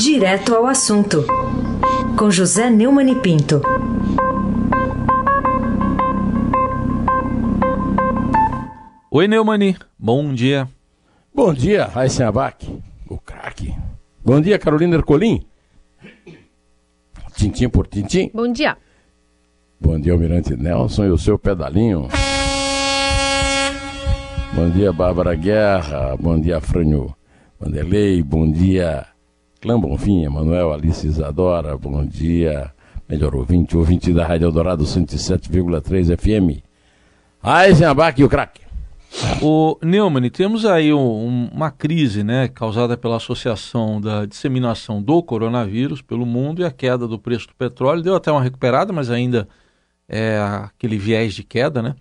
Direto ao assunto, com José Neumann e Pinto. Oi, Neumani, bom dia. Bom dia, Raíssa Abac, o craque. Bom dia, Carolina Ercolim. Tintim por tintim. Bom dia. Bom dia, Almirante Nelson e o seu pedalinho. Bom dia, Bárbara Guerra. Bom dia, Frânio Vanderlei. Bom dia, Clã Bonfim, Emanuel, Alice Isadora. Bom dia, melhor ouvinte, ouvinte da Rádio Eldorado 107,3 FM. Eisenbach e o craque. O Neumann, temos aí um, uma crise né, causada pela associação da disseminação do coronavírus pelo mundo e a queda do preço do petróleo. Deu até uma recuperada, mas ainda é aquele viés de queda, né?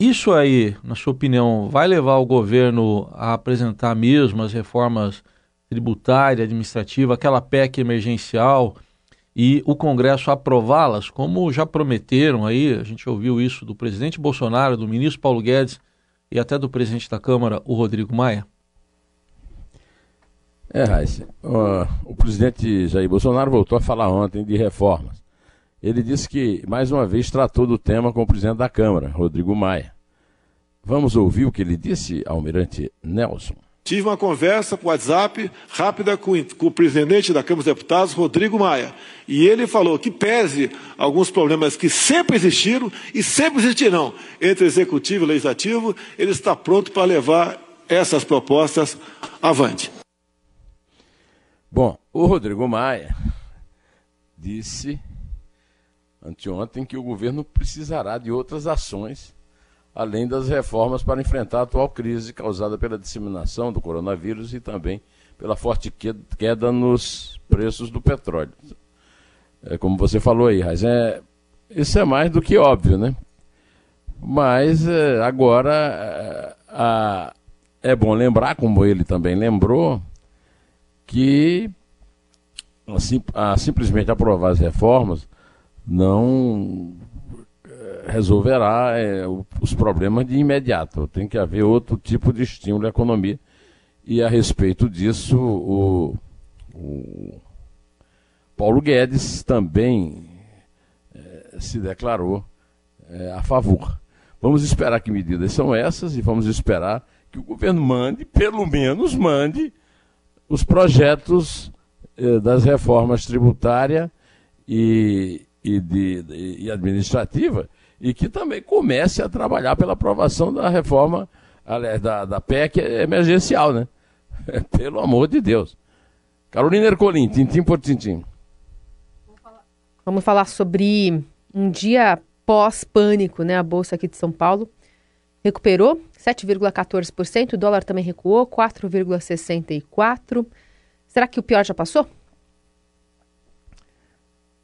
Isso aí, na sua opinião, vai levar o governo a apresentar mesmo as reformas tributária, administrativa, aquela PEC emergencial e o Congresso aprová-las, como já prometeram aí, a gente ouviu isso do presidente Bolsonaro, do ministro Paulo Guedes e até do presidente da Câmara, o Rodrigo Maia? É, Raíssa, o presidente Jair Bolsonaro voltou a falar ontem de reformas. Ele disse que, mais uma vez, tratou do tema com o presidente da Câmara, Rodrigo Maia. Vamos ouvir o que ele disse, Almirante Nelson. Tive uma conversa por WhatsApp rápida com, com, o presidente da Câmara dos Deputados, Rodrigo Maia. E ele falou que, pese alguns problemas que sempre existiram e sempre existirão entre executivo e legislativo, ele está pronto para levar essas propostas avante. Bom, o Rodrigo Maia disse anteontem que o governo precisará de outras ações além das reformas para enfrentar a atual crise causada pela disseminação do coronavírus e também pela forte queda nos preços do petróleo. É, como você falou aí, Raiz, é, isso é mais do que óbvio, né? Mas é, agora é, a, é bom lembrar, como ele também lembrou, que a, a simplesmente aprovar as reformas não resolverá é, os problemas de imediato. Tem que haver outro tipo de estímulo à economia. E a respeito disso, o, o Paulo Guedes também é, se declarou é, a favor. Vamos esperar que medidas são essas e vamos esperar que o governo mande, pelo menos mande, os projetos é, das reformas tributária e, e, de, e administrativa e que também comece a trabalhar pela aprovação da reforma, aliás, da, da PEC emergencial, né? Pelo amor de Deus. Carolina Ercolim, tintim por tintim. Vamos falar sobre um dia pós-pânico, né? A Bolsa aqui de São Paulo recuperou 7,14%, o dólar também recuou 4,64%. Será que o pior já passou?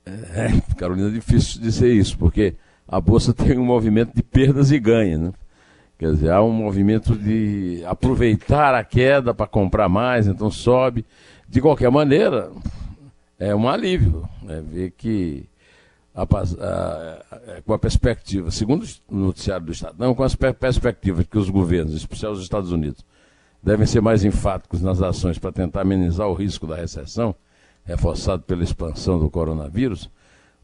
É, Carolina, é difícil dizer isso, porque a bolsa tem um movimento de perdas e ganhos, né? Quer dizer, há um movimento de aproveitar a queda para comprar mais, então sobe. De qualquer maneira, é um alívio né? ver que a, a, a, com a perspectiva, segundo o noticiário do Estado, não com as perspectivas que os governos, em especial os Estados Unidos, devem ser mais enfáticos nas ações para tentar amenizar o risco da recessão, reforçado pela expansão do coronavírus,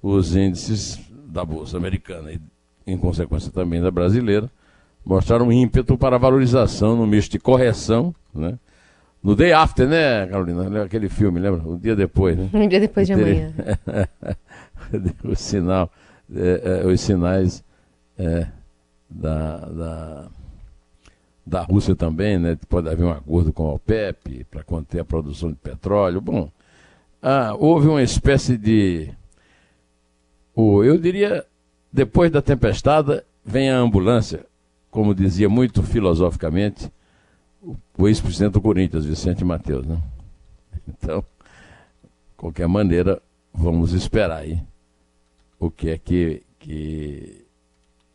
os índices da Bolsa Americana e, em consequência, também da brasileira, mostraram um ímpeto para a valorização no misto de correção, né? No Day After, né, Carolina? Aquele filme, lembra? Um dia depois, né? Um dia depois de amanhã. o sinal, é, é, os sinais é, da, da, da Rússia também, né? Pode haver um acordo com a OPEP para conter a produção de petróleo. Bom, ah, houve uma espécie de o, eu diria, depois da tempestade vem a ambulância, como dizia muito filosoficamente o ex-presidente do Corinthians, Vicente Mateus. Né? Então, qualquer maneira, vamos esperar aí o que é que, que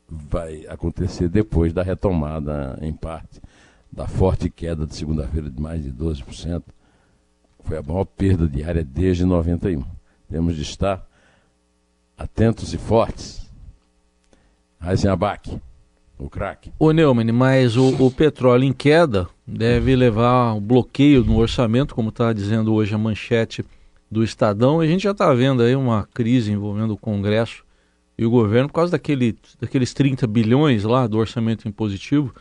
vai acontecer depois da retomada, em parte, da forte queda de segunda-feira de mais de 12%. Foi a maior perda diária desde 91. Temos de estar atentos e fortes. Heisenbach. o crack. Ô Neumann, mas o, o, petróleo em queda deve levar um bloqueio no orçamento, como está dizendo hoje a manchete do Estadão. A gente já está vendo aí uma crise envolvendo o Congresso e o governo por causa daquele, daqueles 30 bilhões lá do orçamento impositivo.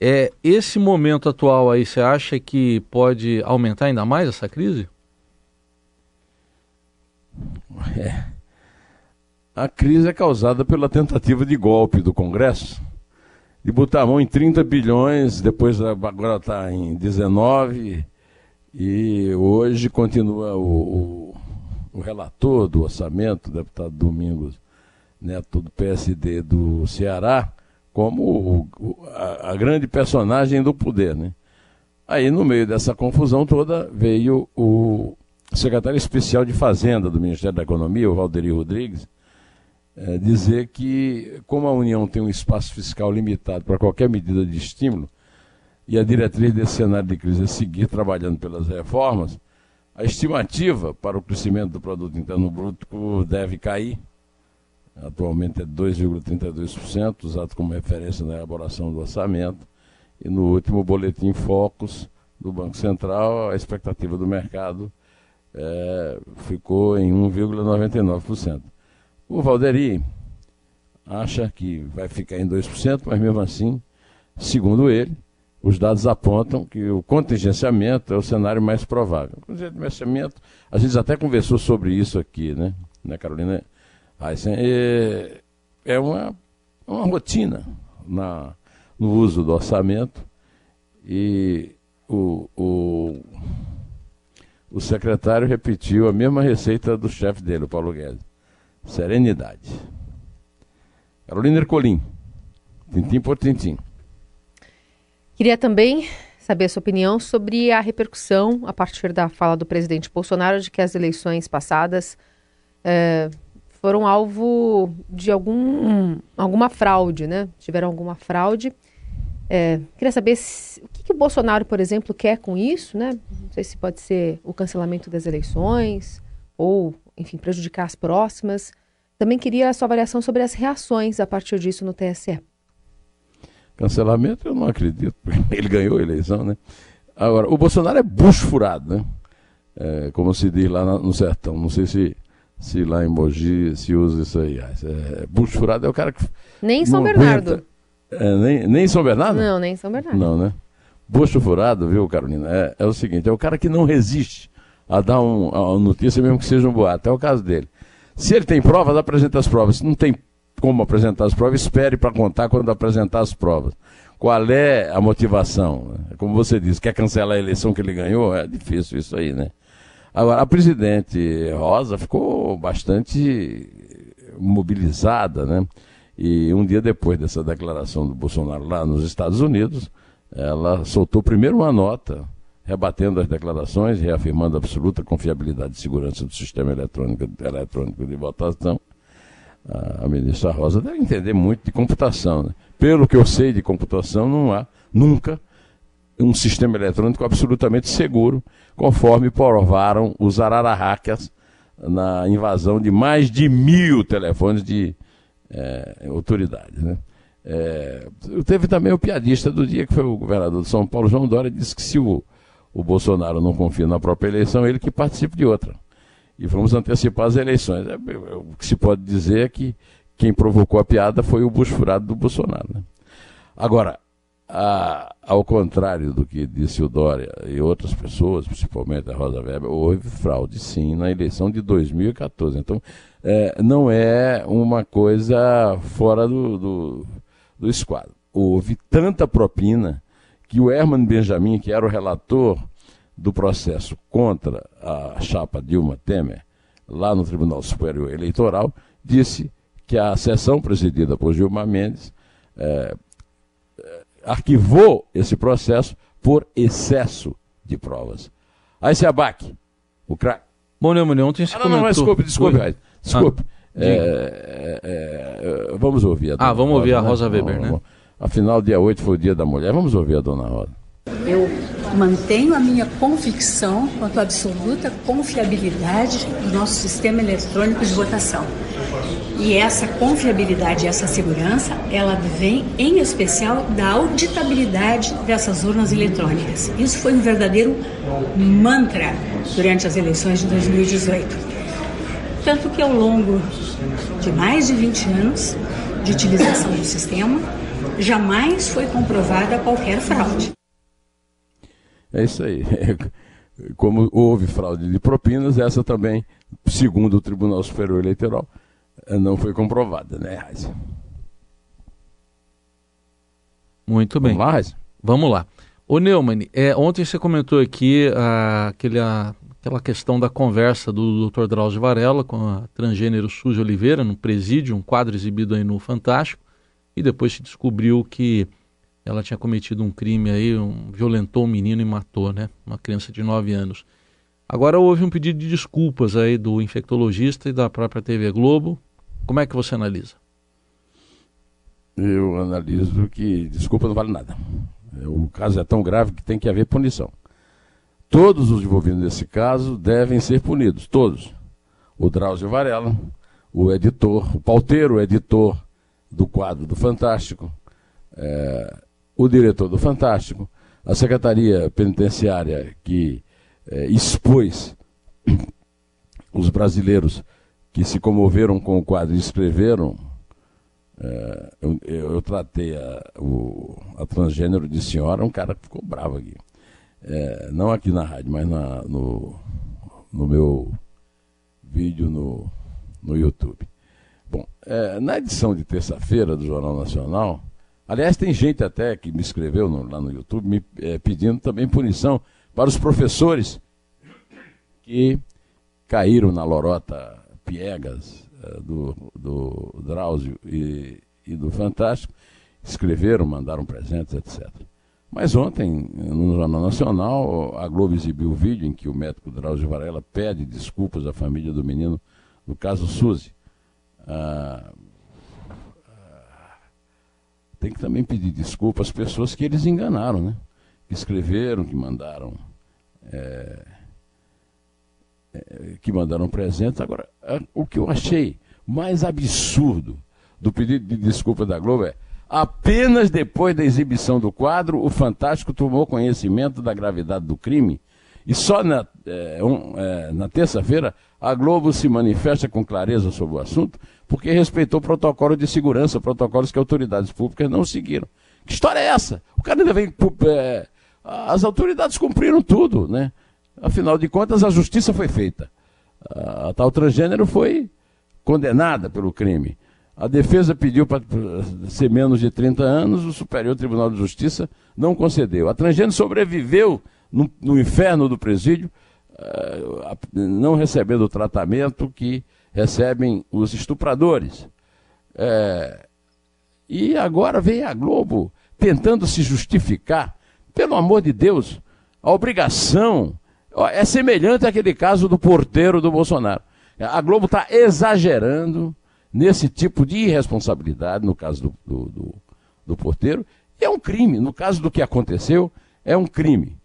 É, esse momento atual aí, você acha que pode aumentar ainda mais essa crise? É. A crise é causada pela tentativa de golpe do Congresso de botar a mão em 30 bilhões, depois agora está em 19, e hoje continua o, o, o, relator do orçamento, o deputado Domingos Neto do PSD do Ceará, como o, a, a, grande personagem do poder. Né? Aí, no meio dessa confusão toda, veio o secretário especial de Fazenda do Ministério da Economia, o Valderi Rodrigues, é, dizer que, como a União tem um espaço fiscal limitado para qualquer medida de estímulo, e a diretriz desse cenário de crise é seguir trabalhando pelas reformas, a estimativa para o crescimento do produto interno bruto deve cair. Atualmente é 2,32%, usado como referência na elaboração do orçamento. E no último boletim Focus do Banco Central, a expectativa do mercado é, ficou em 1,99%. O Valderi acha que vai ficar em 2%, mas mesmo assim, segundo ele, os dados apontam que o contingenciamento é o cenário mais provável. O contingenciamento, a gente até conversou sobre isso aqui, né, né Carolina? É, é uma, uma rotina na, no uso do orçamento e o, o, o secretário repetiu a mesma receita do chefe dele, o Paulo Guedes serenidade. Carolina Ercolim, tintim por tintim. Queria também saber a sua opinião sobre a repercussão, a partir da fala do presidente Bolsonaro, de que as eleições passadas é, foram alvo de algum, alguma fraude, né? Tiveram alguma fraude. É, queria saber se, o que, que, o Bolsonaro, por exemplo, quer com isso, né? Não sei se pode ser o cancelamento das eleições ou enfim, prejudicar as próximas. Também queria a sua avaliação sobre as reações a partir disso no TSE. Cancelamento eu não acredito, ele ganhou a eleição, né? Agora, o Bolsonaro é bucho furado, né? É, como se diz lá no sertão. Não sei se, se lá em Mogi se usa isso aí. É, bucho furado é o cara que. Nem em São Bernardo. É, nem, nem em São Bernardo? Não, nem em São Bernardo. Não, né? Bucho furado, viu, Carolina? É, é o seguinte: é o cara que não resiste a dar um, a uma notícia, mesmo que seja um boato. É o caso dele. Se ele tem provas, apresenta as provas. Se não tem como apresentar as provas, espere para contar quando apresentar as provas. Qual é a motivação? Como você disse, quer cancelar a eleição que ele ganhou? É difícil isso aí, né? Agora, a presidente Rosa ficou bastante mobilizada, né? E um dia depois dessa declaração do Bolsonaro lá nos Estados Unidos, ela soltou primeiro uma nota rebatendo as declarações, reafirmando a absoluta confiabilidade e segurança do sistema eletrônico, eletrônico de votação. A ministra Rosa deve entender muito de computação. Né? Pelo que eu sei de computação, não há nunca um sistema eletrônico absolutamente seguro, conforme provaram os ararahacas na invasão de mais de mil telefones de é, autoridades. Né? É, teve também o piadista do dia, que foi o governador de São Paulo, João Dória, disse que se o o Bolsonaro não confia na própria eleição, ele que participe de outra. E vamos antecipar as eleições. É, o que se pode dizer é que quem provocou a piada foi o bucho furado do Bolsonaro. Né? Agora, a, ao contrário do que disse o Dória e outras pessoas, principalmente a Rosa Weber, houve fraude sim na eleição de 2014. Então, é, não é uma coisa fora do, do, do esquadro. Houve tanta propina que o Herman Benjamin, que era o relator do processo contra a chapa Dilma Temer, lá no Tribunal Superior Eleitoral, disse que a sessão presidida por Gilmar Mendes é, arquivou esse processo por excesso de provas. Aí se abaque, o craque. Bom, Neumann, ontem se ah, não, não, desculpe, desculpe, Oi. desculpe. Ah, é, é, vamos ouvir a Ah, vamos ouvir a Rosa né? Weber, vamos, né? Vamos. Afinal, dia 8 foi o dia da mulher. Vamos ouvir a dona Rosa. Eu mantenho a minha convicção quanto à absoluta confiabilidade do nosso sistema eletrônico de votação. E essa confiabilidade, essa segurança, ela vem em especial da auditabilidade dessas urnas eletrônicas. Isso foi um verdadeiro mantra durante as eleições de 2018. Tanto que ao longo de mais de 20 anos de utilização do sistema, jamais foi comprovada qualquer fraude. É isso aí. Como houve fraude de propinas, essa também, segundo o Tribunal Superior Eleitoral, não foi comprovada, né, Raiz? Muito bem. Vamos lá, Raiz? Vamos lá. Ô Neumann, é, ontem você comentou aqui ah, aquele, ah, aquela questão da conversa do Dr. Drauzio Varela com a transgênero Suzy Oliveira no presídio, um quadro exibido aí no Fantástico, e depois se descobriu que ela tinha cometido um crime aí, um, violentou um menino e matou, né? Uma criança de 9 anos. Agora houve um pedido de desculpas aí do infectologista e da própria TV Globo. Como é que você analisa? Eu analiso que desculpa não vale nada. O caso é tão grave que tem que haver punição. Todos os envolvidos nesse caso devem ser punidos, todos. O Drauzio Varela, o editor, o pauteiro, o editor do quadro do Fantástico, é, o diretor do Fantástico, a Secretaria Penitenciária que é, expôs os brasileiros que se comoveram com o quadro e escreveram. É, eu, eu, tratei a, o, a transgênero de senhora, um cara que ficou bravo aqui. Não aqui na rádio, mas na, no, no meu vídeo no, no YouTube. É, na edição de terça-feira do Jornal Nacional, Aliás, tem gente até que me escreveu no, lá no YouTube me é, pedindo também punição para os professores que caíram na lorota piegas é, do, do Drauzio e, e do Fantástico, escreveram, mandaram presentes, etc. Mas ontem, no Jornal Nacional, a Globo exibiu o vídeo em que o médico Drauzio Varela pede desculpas à família do menino no caso Suzy. Ah, tem que também pedir desculpa às pessoas que eles enganaram, né? Que escreveram, que mandaram. É, é, que mandaram presentes. Agora, o que eu achei mais absurdo do pedido de desculpa da Globo é apenas depois da exibição do quadro, o Fantástico tomou conhecimento da gravidade do crime e só na, é, um, é, na terça-feira a Globo se manifesta com clareza sobre o assunto, porque respeitou protocolo de segurança, protocolos que autoridades públicas não seguiram. Que história é essa? O cara ainda vem. É, as autoridades cumpriram tudo, né? Afinal de contas, a justiça foi feita. A, a tal transgênero foi condenada pelo crime. A defesa pediu para ser menos de 30 anos, o Superior Tribunal de Justiça não concedeu. A transgênero sobreviveu no, no inferno do presídio, não recebendo o tratamento que recebem os estupradores. É, e agora vem a Globo tentando se justificar. Pelo amor de Deus, a obrigação é semelhante àquele caso do porteiro do Bolsonaro. A Globo está exagerando nesse tipo de irresponsabilidade, no caso do, do, do, do porteiro, e é um crime. No caso do que aconteceu, é um crime.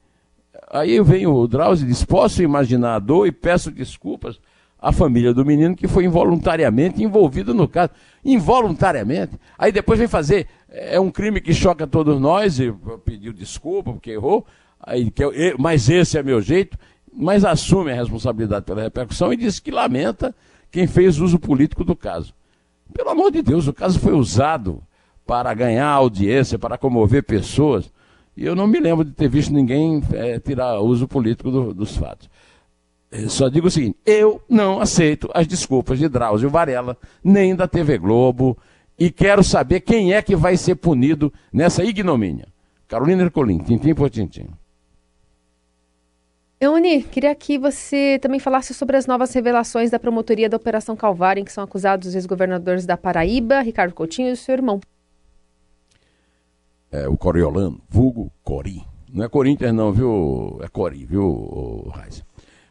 Aí vem o Drauzio e diz: Posso imaginar a dor e peço desculpas a família do menino que foi involuntariamente envolvido no caso. Involuntariamente. Aí depois vem fazer, é um crime que choca todos nós, e pediu desculpa porque errou, aí, mas esse é meu jeito, mas assume a responsabilidade pela repercussão e diz que lamenta quem fez uso político do caso. Pelo amor de Deus, o caso foi usado para ganhar audiência, para comover pessoas. E eu não me lembro de ter visto ninguém é, tirar uso político do, dos fatos. Eu só digo o seguinte: eu não aceito as desculpas de Drauzio Varela, nem da TV Globo, e quero saber quem é que vai ser punido nessa ignomínia. Carolina Ercolim, tintim por tintim. Euni, queria que você também falasse sobre as novas revelações da promotoria da Operação Calvário, em que são acusados os ex-governadores da Paraíba, Ricardo Coutinho e seu irmão. É, o Coriolano, vulgo Cori. Não é Corinthians não, viu? É Cori, viu, Raiz?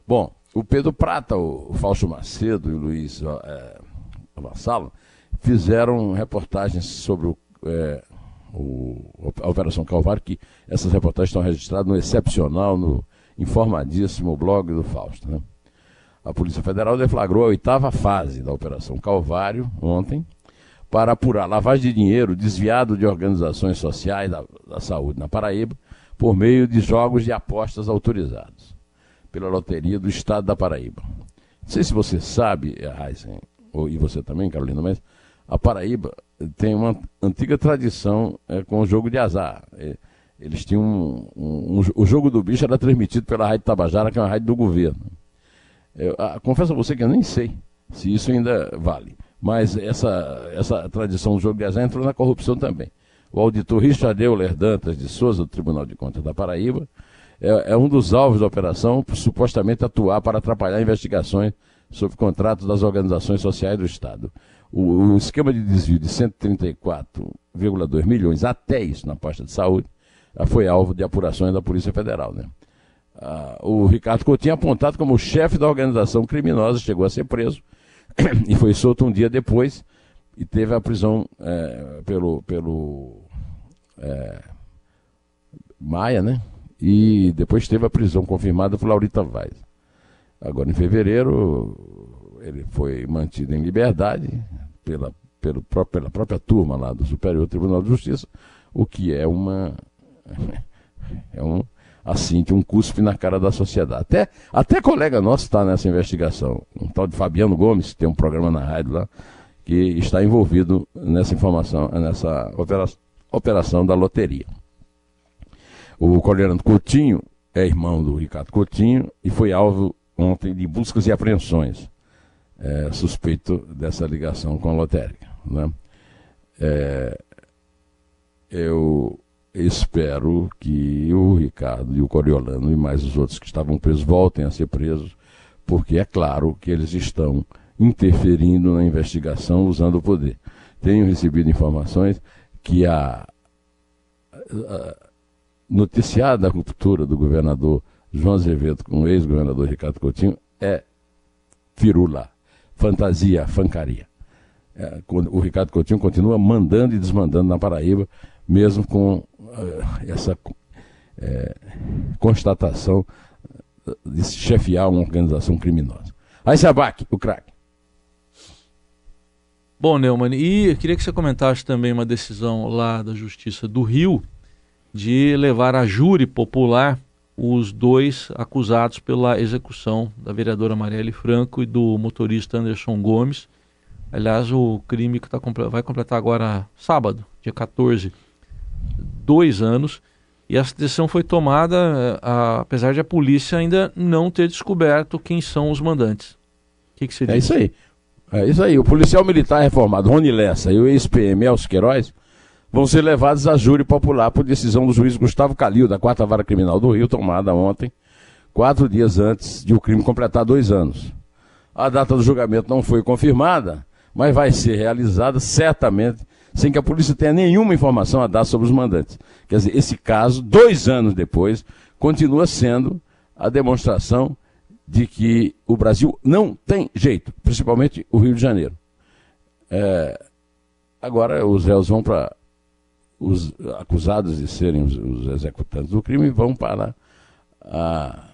Bom, o Pedro Prata, o Fausto Macedo e o Luiz é, Vassalo fizeram reportagens sobre o, é, o, a Operação Calvário, que essas reportagens estão registradas no excepcional, no informadíssimo blog do Fausto. Né? A Polícia Federal deflagrou a oitava fase da Operação Calvário ontem para apurar lavagem de dinheiro desviado de organizações sociais da, da saúde na Paraíba por meio de jogos de apostas autorizados pela Loteria do Estado da Paraíba. Não sei se você sabe, Heisen, ou, e você também, Carolina, mas a Paraíba tem uma antiga tradição é, com o jogo de azar. É, eles tinham um, um, um, o jogo do bicho era transmitido pela Rádio Tabajara, que é uma rádio do governo. Eu, a, confesso a você que eu nem sei se isso ainda vale. Mas essa, essa tradição do jogo de azar entrou na corrupção também. O auditor Richard Euler Dantas de Souza, do Tribunal de Contas da Paraíba, é, é um dos alvos da operação por supostamente atuar para atrapalhar investigações sobre contratos das organizações sociais do Estado. O, o esquema de desvio de 134,2 milhões até isso na pasta de saúde foi alvo de apurações da Polícia Federal. Né? Ah, o Ricardo Coutinho, apontado como chefe da organização criminosa, chegou a ser preso e foi solto um dia depois e teve a prisão é, pelo, pelo é, Maia, né? E depois teve a prisão confirmada por Laurita Vaz. Agora, em fevereiro, ele foi mantido em liberdade pela, pelo, pela própria turma lá do Superior Tribunal de Justiça, o que é uma. É um, assim, de um cuspe na cara da sociedade. Até, até colega nosso está nessa investigação, um tal de Fabiano Gomes, que tem um programa na rádio lá, que está envolvido nessa informação, nessa operação, operação da loteria. O Coronel Coutinho é irmão do Ricardo Coutinho e foi alvo ontem de buscas e apreensões, é, suspeito dessa ligação com a lotérica. Né? É, eu espero que o Ricardo e o Coriolano e mais os outros que estavam presos voltem a ser presos, porque é claro que eles estão interferindo na investigação usando o poder. Tenho recebido informações que a, a noticiada ruptura do governador João Azevedo com o ex-governador Ricardo Coutinho é firula, fantasia, fancaria. É, o Ricardo Coutinho continua mandando e desmandando na Paraíba, mesmo com essa é, constatação de se chefiar uma organização criminosa. Aí se abaque, o craque. Bom, Neumann, e queria que você comentasse também uma decisão lá da Justiça do Rio de levar a júri popular os dois acusados pela execução da vereadora Marielle Franco e do motorista Anderson Gomes. Aliás, o crime que tá, vai completar agora sábado, dia 14, dois anos. E essa decisão foi tomada, eh, a, apesar de a polícia ainda não ter descoberto quem são os mandantes. O que, que você diz? É isso aí. É isso aí. O policial militar reformado Rony Lessa e o ex-PM Elcio Queiroz vão ser levados a júri popular por decisão do juiz Gustavo Calil, da Quarta Vara Criminal do Rio, tomada ontem, quatro dias antes de o crime completar dois anos. A data do julgamento não foi confirmada, mas vai ser realizada certamente sem que a polícia tenha nenhuma informação a dar sobre os mandantes. Quer dizer, esse caso, dois anos depois, continua sendo a demonstração de que o Brasil não tem jeito, principalmente o Rio de Janeiro. É, agora os réus vão para. Os acusados de serem os, os, executantes do crime vão para a,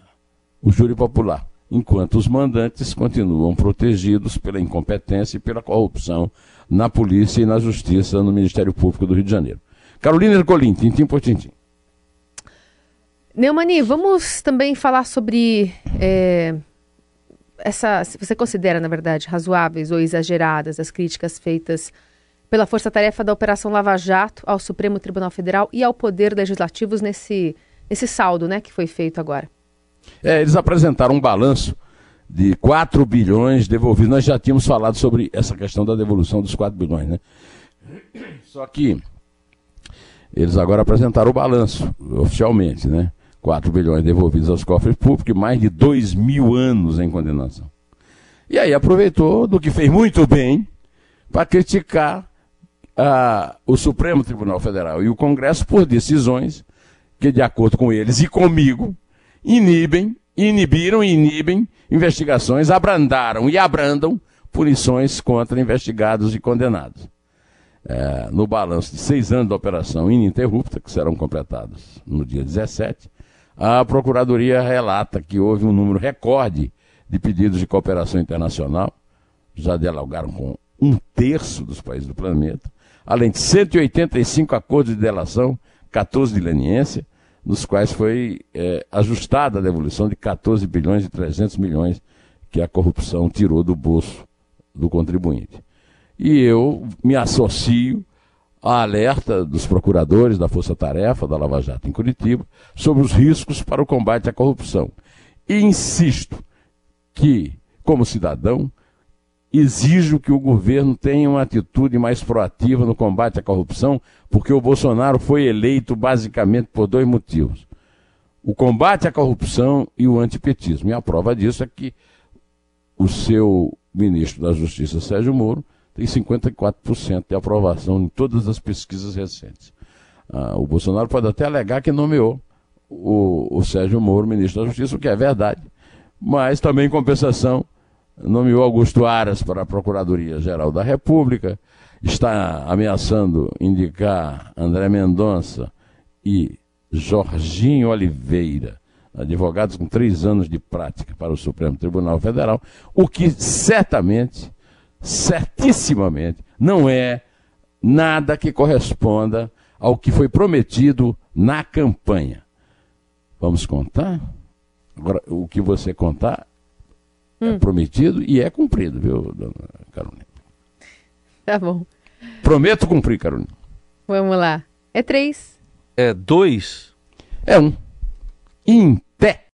o júri popular, enquanto os mandantes continuam protegidos pela incompetência e pela corrupção na polícia e na justiça no Ministério Público do Rio de Janeiro. Carolina Ercolim, tintim por tintim. Neumani, vamos também falar sobre é, essa. Você considera, na verdade, razoáveis ou exageradas as críticas feitas pela força-tarefa da Operação Lava Jato ao Supremo Tribunal Federal e ao Poder Legislativo nesse, nesse saldo né, que foi feito agora. É, eles apresentaram um balanço de 4 bilhões devolvidos. Nós já tínhamos falado sobre essa questão da devolução dos 4 bilhões, né? Só que eles agora apresentaram o balanço oficialmente, né? 4 bilhões devolvidos aos cofres públicos e mais de 2 mil anos em condenação. E aí aproveitou do que fez muito bem para criticar ah, o Supremo Tribunal Federal e o Congresso por decisões que, de acordo com eles e comigo, inibem, inibiram e inibem investigações, abrandaram e abrandam punições contra investigados e condenados. É, no balanço de seis anos da operação ininterrupta, que serão completados no dia 17, a Procuradoria relata que houve um número recorde de pedidos de cooperação internacional, já dialogaram com um terço dos países do planeta, além de 185 acordos de delação, 14 de leniência, nos quais foi é, ajustada a devolução de 14 bilhões e 300 milhões que a corrupção tirou do bolso do contribuinte. E eu me associo à alerta dos procuradores da Força Tarefa, da Lava Jato em Curitiba, sobre os riscos para o combate à corrupção. E insisto que, como cidadão, exijo que o governo tenha uma atitude mais proativa no combate à corrupção, porque o Bolsonaro foi eleito basicamente por dois motivos: o combate à corrupção e o antipetismo. E a prova disso é que o seu ministro da Justiça, Sérgio Moro, tem 54% de aprovação em todas as pesquisas recentes. Ah, o Bolsonaro pode até alegar que nomeou o, o Sérgio Moro ministro da Justiça, o que é verdade, mas também, em compensação, nomeou Augusto Aras para a Procuradoria-Geral da República, está ameaçando indicar André Mendonça e Jorginho Oliveira, advogados com três anos de prática para o Supremo Tribunal Federal, o que certamente, certissimamente, não é nada que corresponda ao que foi prometido na campanha. Vamos contar? Agora, o que você contar hum. é prometido e é cumprido, viu, dona Carolina? Tá bom. Prometo cumprir, Carolina. Vamos lá. É três. É dois. É um. Em pé.